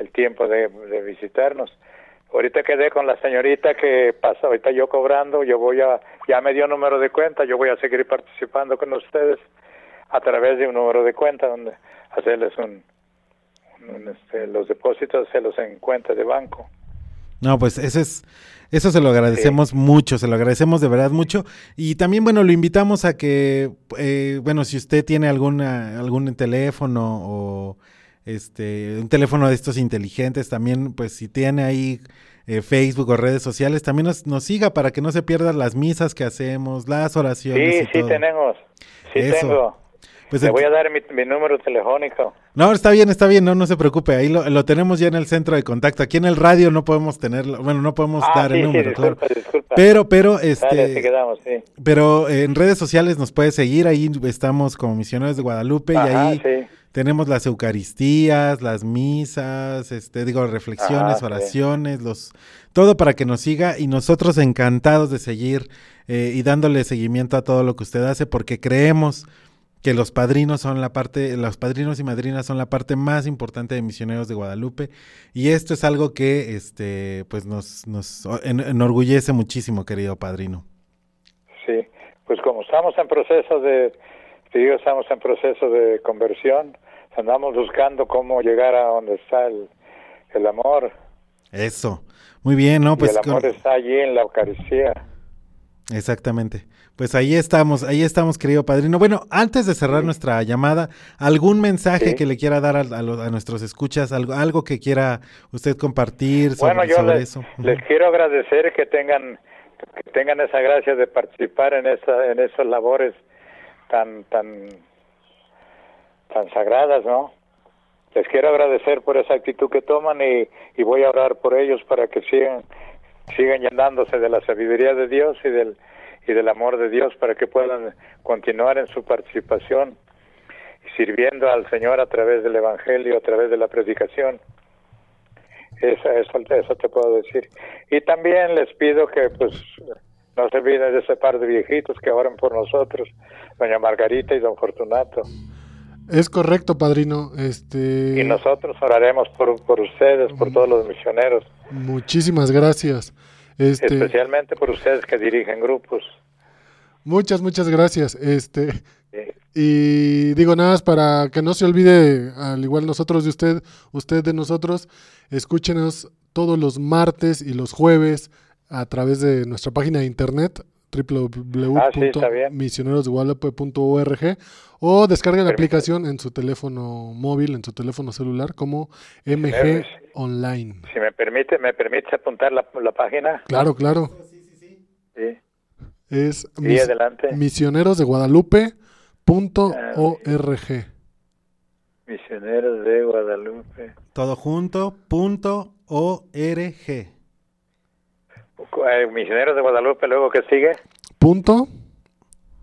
el tiempo de, visitarnos. Ahorita quedé con la señorita que pasa, ahorita yo cobrando, yo voy a, ya me dio número de cuenta, yo voy a seguir participando con ustedes a través de un número de cuenta donde hacerles un, un, este, los depósitos hacerlos en cuenta de banco. No, pues eso es, eso se lo agradecemos mucho, se lo agradecemos de verdad mucho. Y también, bueno, lo invitamos a que, eh, bueno, si usted tiene alguna, algún teléfono o este, un teléfono de estos inteligentes, también, pues si tiene ahí eh, Facebook o redes sociales, también nos, nos siga para que no se pierdan las misas que hacemos, las oraciones. Sí, y sí todo. tenemos. Sí Eso. tengo. Pues Le ent- voy a dar mi, mi número telefónico. No, está bien, está bien, no, no se preocupe, ahí lo, lo tenemos ya en el centro de contacto. Aquí en el radio no podemos tenerlo, bueno, no podemos Ah, dar sí, el sí, número, disculpa, claro. disculpa. Pero, pero, Dale, este, quedamos, sí. pero en redes sociales nos puede seguir, ahí estamos como misioneros de Guadalupe Ajá, y ahí tenemos las Eucaristías, las misas, este, digo, reflexiones, sí. oraciones, los, todo para que nos siga y nosotros encantados de seguir eh, y dándole seguimiento a todo lo que usted hace porque creemos que los padrinos son la parte, los padrinos y madrinas son la parte más importante de Misioneros de Guadalupe y esto es algo que, este, pues nos, nos en- enorgullece muchísimo, querido padrino. Sí, pues como estamos en proceso de, te digo, estamos en proceso de conversión, andamos buscando cómo llegar a donde está el, el amor. Eso, muy bien, ¿no? y Pues el amor con- está allí en la Eucaristía. Exactamente. Pues ahí estamos, ahí estamos, querido padrino. Bueno, antes de cerrar nuestra llamada, ¿algún mensaje Sí. que le quiera dar a, a los- a nuestros escuchas? Algo, algo que quiera usted compartir sobre, Bueno, yo sobre les, eso. Ujú. les quiero agradecer que tengan que tengan esa gracia de participar en esa en esas labores tan tan tan sagradas, ¿no? Les quiero agradecer por esa actitud que toman y, y voy a orar por ellos para que sigan sigan llenándose de la sabiduría de Dios y del y del amor de Dios para que puedan continuar en su participación sirviendo al Señor a través del Evangelio, a través de la predicación. Eso, eso, eso te puedo decir. Y también les pido que pues no se olviden de ese par de viejitos que oran por nosotros, doña Margarita y don Fortunato. Es correcto, padrino. Este, Y nosotros oraremos por, por ustedes, por todos los misioneros, muchísimas gracias. Este, especialmente por ustedes que dirigen grupos. muchas, muchas gracias. Este, Sí. y digo nada más para que no se olvide, al igual nosotros de usted, usted de nosotros, escúchenos todos los martes y los jueves a través de nuestra página de internet Ah, sí, o descargue la aplicación en su teléfono móvil, en su teléfono celular como MG. Online. Si me permite, ¿me permite apuntar la, la página? Claro, claro. Sí. Es Sí, mis- adelante. misionerosdeguadalupe.org. Misioneros de Guadalupe. Todo junto, punto org. Eh, Misioneros de Guadalupe, luego que sigue. Punto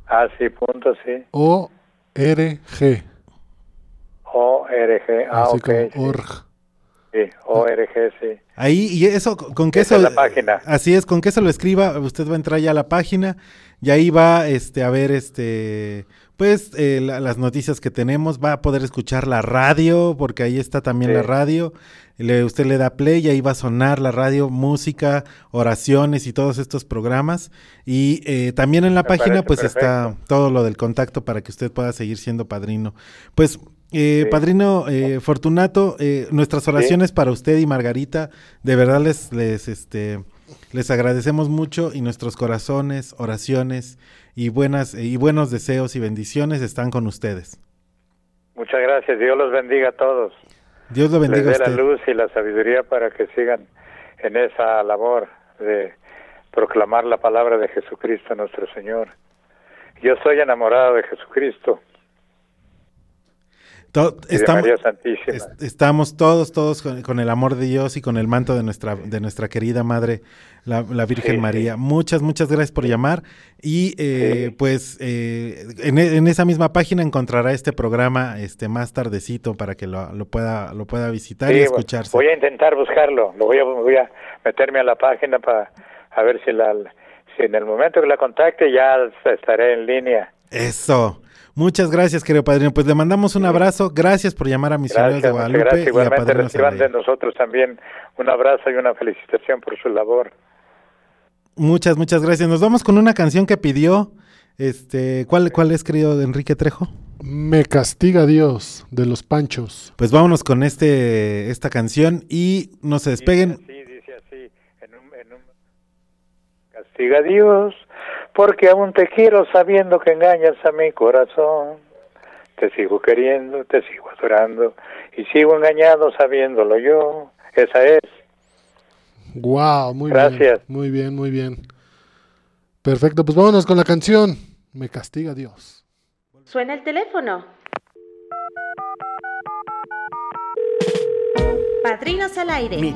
Ah, sí, punto, sí. org. O-R-G. Ah, así ok. como sí. org. Sí, O-R-G, sí. Ahí, y eso, con que Esa eso, es la página. así es, con que eso lo escriba, usted va a entrar ya a la página y ahí va, este, a ver, este, pues, eh, la- las noticias que tenemos, va a poder escuchar la radio, porque ahí está también la radio, le, usted le da play y ahí va a sonar la radio, música, oraciones y todos estos programas, y eh, también en la Me página, pues, está todo lo del contacto para que usted pueda seguir siendo padrino. Pues, eh, Sí. padrino eh, Fortunato, eh, nuestras oraciones para usted y Margarita, de verdad les, les, este, les agradecemos mucho y nuestros corazones, oraciones y buenas y buenos deseos y bendiciones están con ustedes. Muchas gracias. Dios los bendiga a todos. Dios lo Les bendiga a dé la usted. luz y la sabiduría para que sigan en esa labor de proclamar la palabra de Jesucristo nuestro Señor. Yo soy enamorado de Jesucristo To- y de estamos, María Santísima. est- estamos todos, todos con, con el amor de Dios y con el manto de nuestra, de nuestra querida madre, la, la Virgen Sí, María. sí. Muchas, muchas gracias por llamar. Y eh, Sí. pues eh, en, e- en esa misma página encontrará este programa este más tardecito para que lo, lo pueda, lo pueda visitar y escucharse. Voy a intentar buscarlo. Lo voy a, voy a meterme a la página para a ver si la si en el momento que la contacte ya estaré en línea. Eso. Muchas gracias, querido padrino. Pues le mandamos un abrazo. Gracias por llamar a Misioneros Gracias, de Guadalupe gracias. y a Igualmente Padrinos reciban de nosotros también un abrazo y una felicitación por su labor. Muchas, muchas gracias. Nos vamos con una canción que pidió. Este, ¿cuál, cuál es, querido Enrique Trejo? Me castiga Dios de los Panchos. Pues vámonos con este, esta canción y no se despeguen. Sí, dice así, en un, en un- Castiga Dios, porque aún te quiero sabiendo que engañas a mi corazón. Te sigo queriendo, te sigo adorando y sigo engañado sabiéndolo yo. Esa es. Wow, muy Gracias. bien. Muy bien, muy bien. Perfecto, pues vámonos con la canción. Me castiga Dios. Suena el teléfono. Padrinos al aire.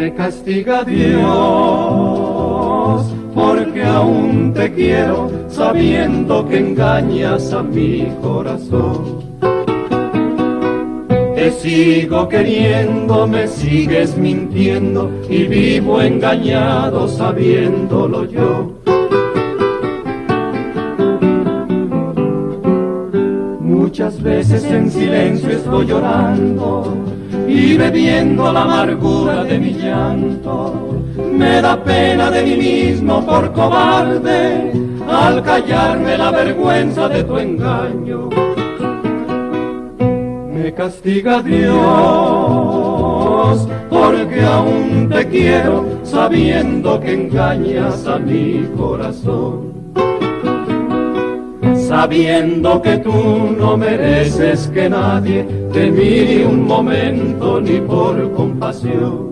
Me castiga Dios porque aún te quiero sabiendo que engañas a mi corazón. Te sigo queriendo, me sigues mintiendo y vivo engañado sabiéndolo yo. Muchas veces en silencio estoy llorando y bebiendo la amargura de mi llanto. Me da pena de mí mismo por cobarde al callarme la vergüenza de tu engaño. Me castiga Dios porque aún te quiero sabiendo que engañas a mi corazón. Sabiendo que tú no mereces que nadie te mire un momento ni por compasión.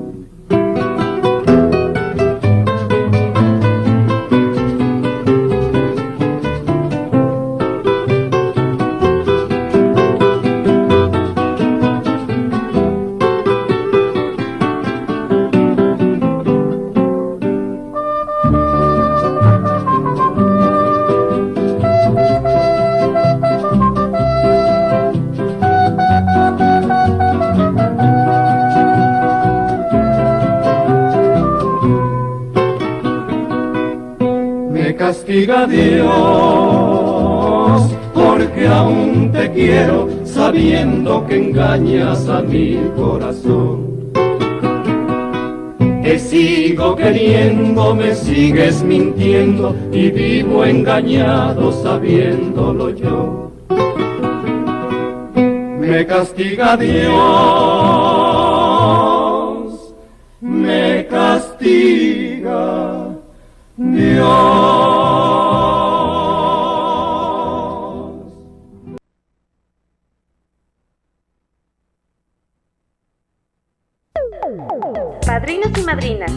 Sabiendo que engañas a mi corazón. Te sigo queriendo, me sigues mintiendo y vivo engañado sabiéndolo yo. Me castiga Dios, me castiga Dios. Madrinas,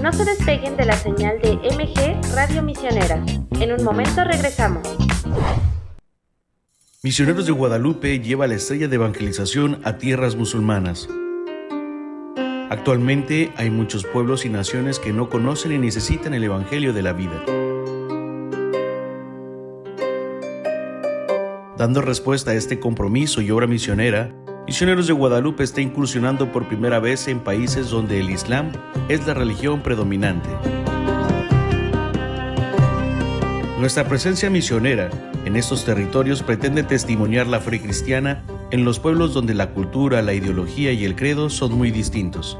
no se despeguen de la señal de MG Radio Misionera. En un momento regresamos. Misioneros de Guadalupe lleva la estrella de evangelización a tierras musulmanas. Actualmente hay muchos pueblos y naciones que no conocen y necesitan el Evangelio de la vida. Dando respuesta a este compromiso y obra misionera, Misioneros de Guadalupe está incursionando por primera vez en países donde el Islam es la religión predominante. Nuestra presencia misionera en estos territorios pretende testimoniar la fe cristiana en los pueblos donde la cultura, la ideología y el credo son muy distintos.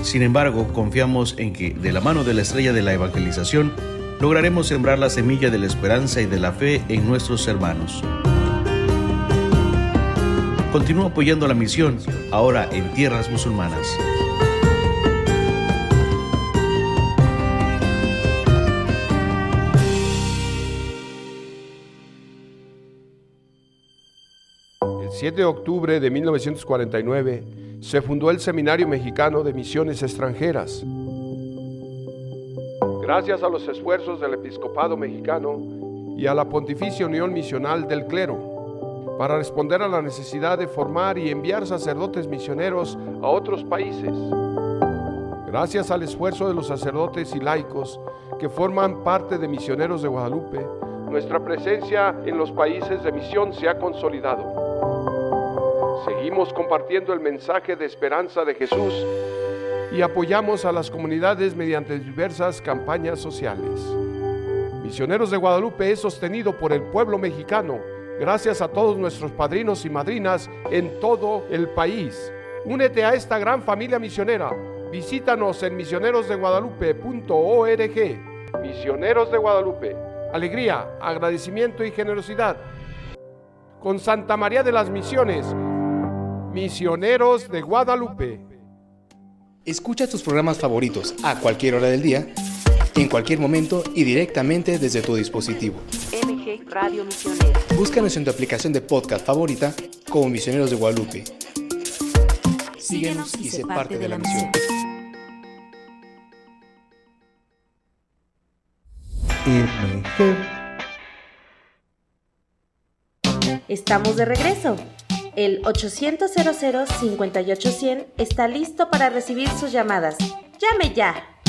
Sin embargo, confiamos en que, de la mano de la estrella de la evangelización, lograremos sembrar la semilla de la esperanza y de la fe en nuestros hermanos. Continúa apoyando la misión, ahora en tierras musulmanas. El 7 de octubre de 1949 se fundó el Seminario Mexicano de Misiones Extranjeras. Gracias a los esfuerzos del Episcopado Mexicano y a la Pontificia Unión Misional del Clero, para responder a la necesidad de formar y enviar sacerdotes misioneros a otros países. Gracias al esfuerzo de los sacerdotes y laicos que forman parte de Misioneros de Guadalupe, nuestra presencia en los países de misión se ha consolidado. Seguimos compartiendo el mensaje de esperanza de Jesús y apoyamos a las comunidades mediante diversas campañas sociales. Misioneros de Guadalupe es sostenido por el pueblo mexicano Gracias a todos nuestros padrinos y madrinas en todo el país. Únete a esta gran familia misionera. Visítanos en misionerosdeguadalupe.org. Misioneros de Guadalupe. Alegría, agradecimiento y generosidad. Con Santa María de las Misiones. Misioneros de Guadalupe. Escucha tus programas favoritos a cualquier hora del día, en cualquier momento y directamente desde tu dispositivo. Radio Misionera. Búscanos en tu aplicación de podcast favorita como Misioneros de Guadalupe. Síguenos y sé parte de la misión. MG. Estamos de regreso. El 800 58100 está listo para recibir sus llamadas. ¡Llame ya!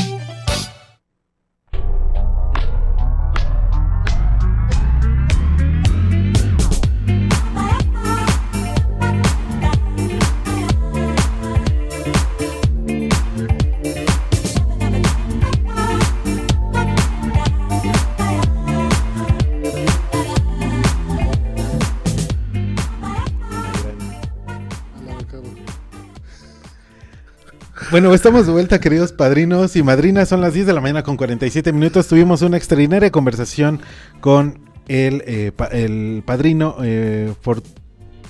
Bueno, estamos de vuelta, queridos padrinos y madrinas. Son las 10 de la mañana con 47 minutos. Tuvimos una extraordinaria conversación con el, eh, pa- el padrino eh, For-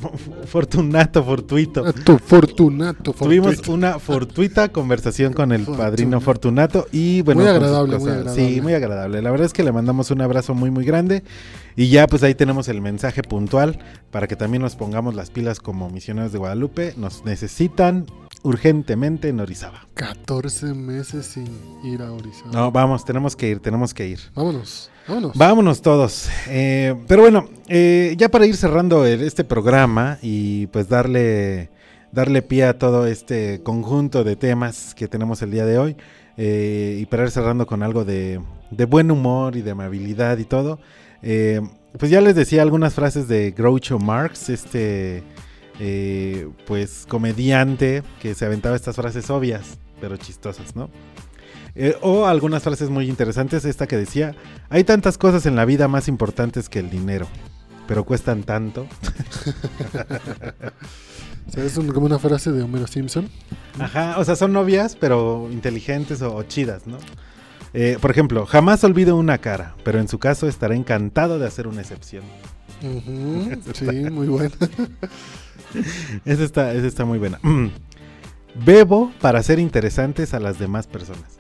*laughs* Fortunato Fortuito. Tu fortunato, Tuvimos fortuito. una fortuita conversación con el padrino Fortunato y bueno, Muy agradable, muy agradable. Sí, muy agradable. La verdad es que le mandamos un abrazo muy muy grande y ya pues ahí tenemos el mensaje puntual para que también nos pongamos las pilas como misioneros de Guadalupe. Nos necesitan urgentemente en Orizaba. 14 meses sin ir a Orizaba. No, vamos, tenemos que ir, tenemos que ir. Vámonos, vámonos. Vámonos todos. Eh, pero bueno, eh, ya para ir cerrando el- este programa y pues darle, darle pie a todo este conjunto de temas que tenemos el día de hoy eh, y para ir cerrando con algo de, de buen humor y de amabilidad y todo, eh, pues ya les decía algunas frases de Groucho Marx, este eh, pues comediante que se aventaba estas frases obvias pero chistosas, ¿no? Eh, o algunas frases muy interesantes, esta que decía, hay tantas cosas en la vida más importantes que el dinero, pero cuestan tanto. *laughs* ¿Sabes? Un- como una frase de Homero Simpson. Ajá, o sea, son novias, pero inteligentes o, o chidas, ¿no? Eh, por ejemplo, jamás olvido una cara, pero en su caso estará encantado de hacer una excepción. Sí, muy buena. *laughs* Esa está, esa está muy buena. *clears throat* Bebo para ser interesantes a las demás personas.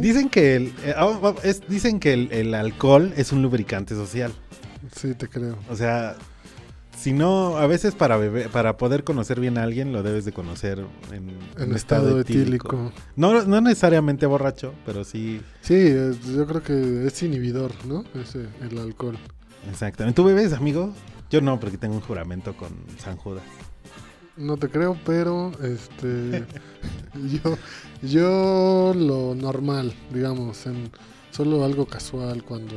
Dicen que el, eh, ah, ah, es- dicen que el, el alcohol es un lubricante social. Sí, te creo. O sea, si no, a veces para beber, para poder conocer bien a alguien, lo debes de conocer en, En estado etílico. No, no necesariamente borracho, pero sí. Sí, yo creo que es inhibidor, ¿no? Ese, el alcohol. Exactamente. ¿Tú bebes, amigo? Yo no, porque tengo un juramento con San Judas. No te creo, pero este *laughs* yo yo lo normal, digamos, en solo algo casual cuando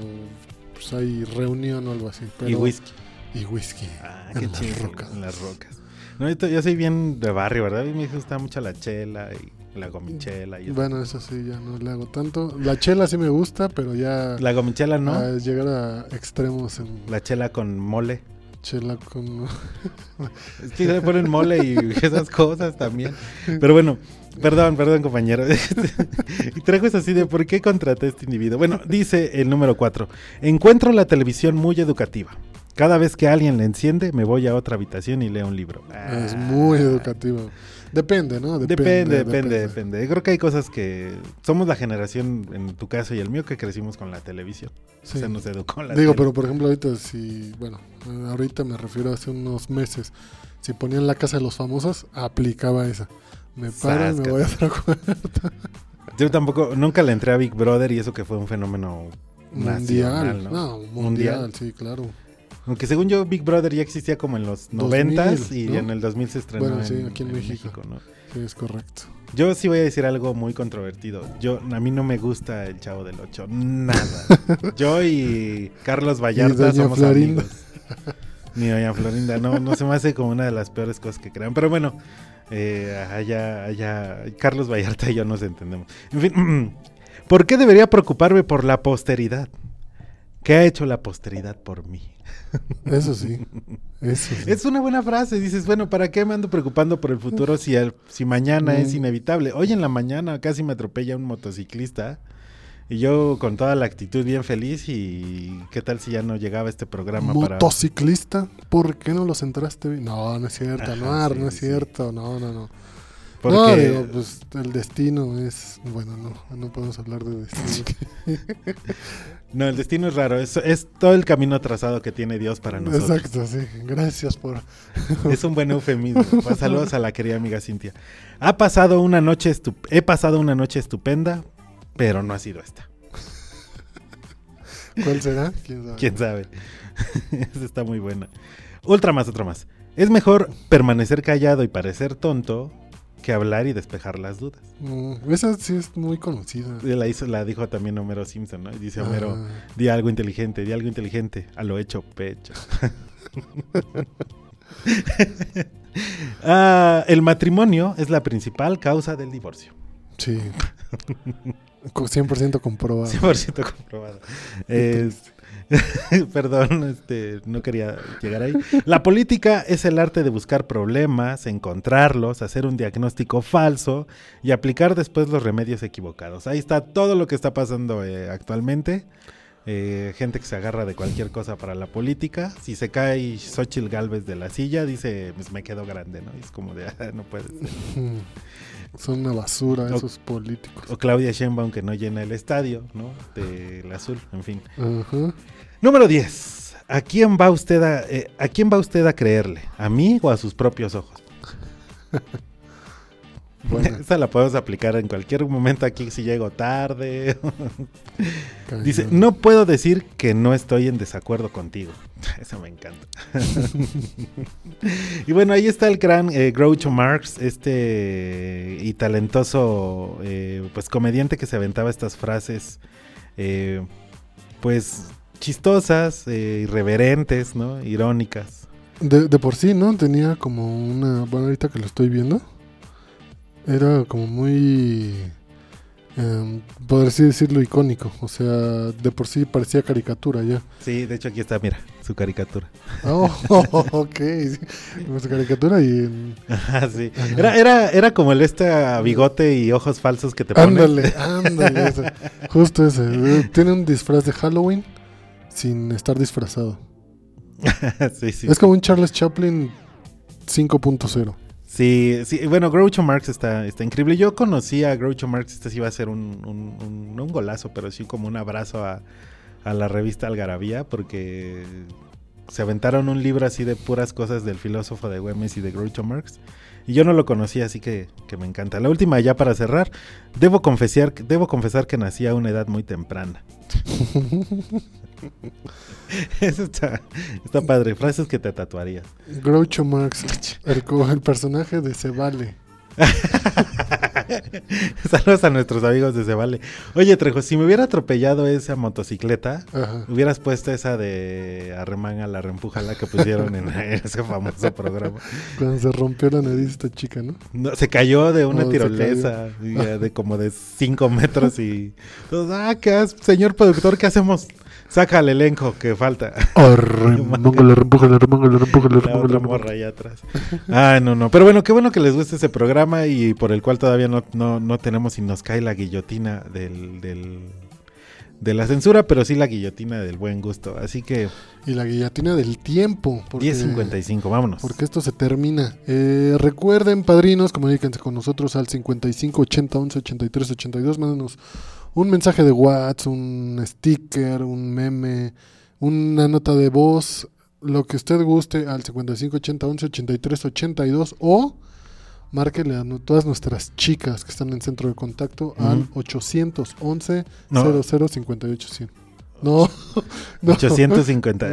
pues, hay reunión o algo así. y whisky. Y whisky. Ah, en qué las rocas. En las rocas. No, yo, yo soy bien de barrio, ¿verdad? A mí me gusta mucho la chela y la gomichela. Y eso. Bueno, eso sí, ya no le hago tanto. La chela sí me gusta, pero ya... La gomichela no. a llegar a extremos en La chela con mole. Chela con... *laughs* Es que le ponen mole y *laughs* esas cosas también. Pero bueno, perdón, perdón, compañero. *laughs* y traigo eso así de por qué contraté a este individuo. Bueno, dice el número 4. Encuentro la televisión muy educativa. Cada vez que alguien la enciende, me voy a otra habitación y leo un libro. Es muy educativo. Depende, ¿no? Depende, depende, depende, Yo creo que hay cosas que somos la generación, en tu caso y el mío, que crecimos con la televisión. Sí. Se nos educó la Digo, tele. pero por ejemplo, ahorita si, bueno, ahorita me refiero a hace unos meses, si ponían la casa de los famosos, aplicaba esa. Me paro y me voy a otra cuarta. Yo tampoco, nunca le entré a Big Brother y eso que fue un fenómeno nacional, Mundial, ¿no? no, mundial, sí, claro. Aunque según yo, Big Brother ya existía como en los 2000, 90 y ¿no? en el 2000 se estrenó Bueno, sí, en, aquí en México. ¿no? Sí, es correcto. Yo sí voy a decir algo muy controvertido. Yo a mí no me gusta el Chavo del Ocho, nada. *laughs* yo y Carlos Vallarta somos Florinda. amigos. Ni Doña Florinda, no, no se me hace como una de las peores cosas que crean. Pero bueno, eh, allá, allá, Carlos Vallarta y yo nos entendemos. En fin, *clears throat* ¿por qué debería preocuparme por la posteridad? ¿Qué ha hecho la posteridad por mí? Eso sí. *laughs* Eso sí. Es una buena frase. Dices, bueno, ¿para qué me ando preocupando por el futuro si, al- si mañana es Mm. inevitable? Hoy en la mañana casi me atropella un motociclista y yo con toda la actitud bien feliz y qué tal si ya no llegaba este programa para... Motociclista, ¿por qué no lo centraste? No, no es cierto, Ajá, no, sí, no es sí. cierto, no, no, no. Porque- No, digo, pues el destino es, bueno, no, no podemos hablar de destino. *laughs* No, el destino es raro. Es, es todo el camino trazado que tiene Dios para nosotros. Exacto, sí. Gracias por... *laughs* Es un buen eufemismo. Pues, saludos a la querida amiga Cintia. Ha pasado una noche estup- he pasado una noche estupenda, pero no ha sido esta. *laughs* ¿Cuál será? ¿Quién sabe? ¿Quién sabe? Esa está muy buena. Otra más, otra más. Es mejor permanecer callado y parecer tonto que hablar y despejar las dudas. Mm, esa sí es muy conocida. La, hizo, la dijo también Homero Simpson, ¿no? Y dice Homero, Ah. di algo inteligente, di algo inteligente, a lo hecho pecho. *laughs* Ah, el matrimonio es la principal causa del divorcio. Sí. Co- 100% comprobado. *laughs* 100% comprobado. Eh, *laughs* perdón, este, no quería llegar ahí. La política es el arte de buscar problemas, encontrarlos, hacer un diagnóstico falso y aplicar después los remedios equivocados. Ahí está todo lo que está pasando eh, actualmente. Eh, gente que se agarra de cualquier cosa para la política. Si se cae Xochitl Galvez de la silla, dice, pues me quedo grande, ¿no? Y es como de, "Ah, no puede ser. *laughs* Son una basura O- esos políticos. O Claudia Sheinbaum que no llena el estadio, ¿no? Del azul, en fin. Número 10. ¿A quién va usted a, eh, a quién va usted a creerle? ¿A mí o a sus propios ojos? *laughs* Buena. Esa la podemos aplicar en cualquier momento aquí si llego tarde. Dice, no puedo decir que no estoy en desacuerdo contigo. *laughs* Eso me encanta. *laughs* y bueno, ahí está el gran eh, Groucho Marx, este y talentoso eh, pues comediante que se aventaba estas frases eh, pues chistosas, eh, irreverentes, ¿no? Irónicas. De, de por sí, ¿no? Tenía como una... Bueno, ahorita que lo estoy viendo. Era como muy... así decirlo icónico. O sea, de por sí parecía caricatura ya. Sí, de hecho aquí está, mira, su caricatura. Oh, *laughs* ok. Su caricatura y... en- Ajá, sí. Ajá. Era, era, era como el este bigote y ojos falsos que te pones. Ándale, ándale. ese. *laughs* Justo ese. Eh, Tiene un disfraz de Halloween sin estar disfrazado. *laughs* sí, sí. Es como un Charles Chaplin 5.0. Sí, sí, bueno, Groucho Marx está, está increíble. Yo conocí a Groucho Marx, este sí iba a ser un, un- un- no un golazo, pero sí como un abrazo a, la revista Algarabía, porque se aventaron un libro así de puras cosas del filósofo de Güemes y de Groucho Marx. Y yo no lo conocía, así que, que me encanta. La última ya para cerrar, debo confesar, debo confesar que nací a una edad muy temprana. *laughs* *laughs* Eso está, está padre, frases que te tatuarías. Groucho Marx, el, personaje de Se Vale. *laughs* Saludos a nuestros amigos de Cebale. Oye, Trejo, si me hubiera atropellado esa motocicleta, Ajá. hubieras puesto esa de arremángala, reempújala que pusieron *laughs* en, ese famoso programa. Cuando se rompió la nariz esta chica, ¿no? No, se cayó de una se tirolesa de como de 5 metros y... todos, ah, ¿qué has- señor productor, ¿qué hacemos? Saca el elenco que falta. Arremángala. *laughs* morra allá atrás. Ah, no, no. Pero bueno, qué bueno que les guste ese programa y por el cual todavía no, no, no tenemos y nos cae la guillotina del, del- de la censura, pero sí la guillotina del buen gusto. Así que Y la guillotina del tiempo. porque- 10.55, vámonos. Porque esto se termina. Eh, recuerden, padrinos, comuníquense con nosotros al 55 80 11 83 82. Mándenos un mensaje de WhatsApp, un sticker, un meme, una nota de voz, lo que usted guste al 55 80 11 83 82 o márquele a nu- todas nuestras chicas que están en centro de contacto al Ujú. 811 No. 00 58 100. No, *laughs* no. 850.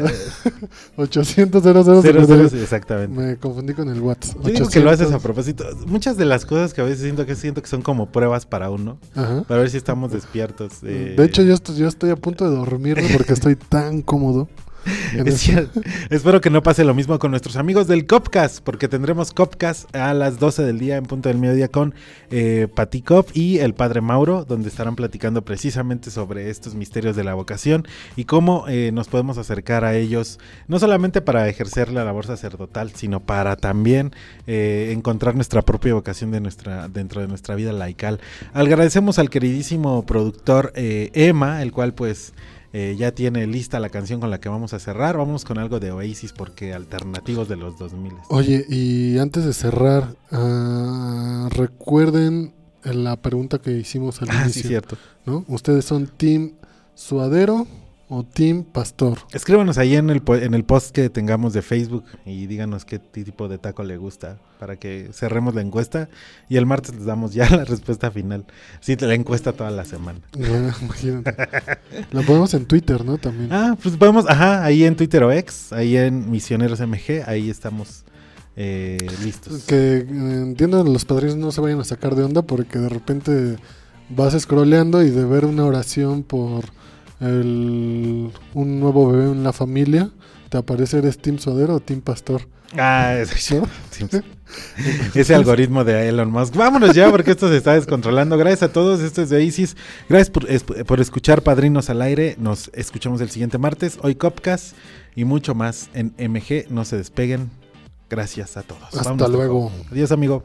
800 00 Cero, cero, 58. sí, exactamente. Me confundí con el WhatsApp. Yo digo que lo haces a 800. propósito. Muchas de las cosas que a veces siento que siento que son como pruebas para uno. Ajá. Para ver si estamos despiertos. eh. De hecho, yo estoy, yo estoy a punto de dormirme porque estoy tan cómodo. *laughs* Espero que no pase lo mismo con nuestros amigos del Copcast, porque tendremos Copcast a las 12 del día en punto del mediodía con eh, Cop y el padre Mauro, donde estarán platicando precisamente sobre estos misterios de la vocación y cómo eh, nos podemos acercar a ellos, no solamente para ejercer la labor sacerdotal, sino para también eh, encontrar nuestra propia vocación de nuestra, dentro de nuestra vida laical. Agradecemos al queridísimo productor eh, Emma, el cual pues eh, ya tiene lista la canción con la que vamos a cerrar. Vamos con algo de Oasis porque alternativos de los 2000. Oye, y antes de cerrar, ah, recuerden la pregunta que hicimos al Ah, sí, cierto. ¿no? ¿Ustedes son Team Suadero o Team Pastor? Escríbanos ahí en el, en el post que tengamos de Facebook y díganos qué tipo de taco le gusta para que cerremos la encuesta y el martes les damos ya *laughs* la respuesta final. Sí, la encuesta toda la semana. *laughs* Ah, imagínate. La ponemos en Twitter, ¿no? También. Ah, pues podemos, ajá, ahí en Twitter o X, ahí en Misioneros MG, ahí estamos eh, listos. Que eh, entiendo los padrinos no se vayan a sacar de onda porque de repente vas scrolleando y de ver una oración por el, un nuevo bebé en la familia, te aparece eres Team Suadero o Team Pastor. Ah, ese, *laughs* *laughs* ese algoritmo de Elon Musk. Vámonos ya porque esto se está descontrolando. Gracias a todos. Esto es de Isis. Gracias por, es- por escuchar Padrinos al aire. Nos escuchamos el siguiente martes. Hoy Copcast y mucho más en MG. No se despeguen. Gracias a todos. Hasta Vámonos, luego. Adiós, amigo.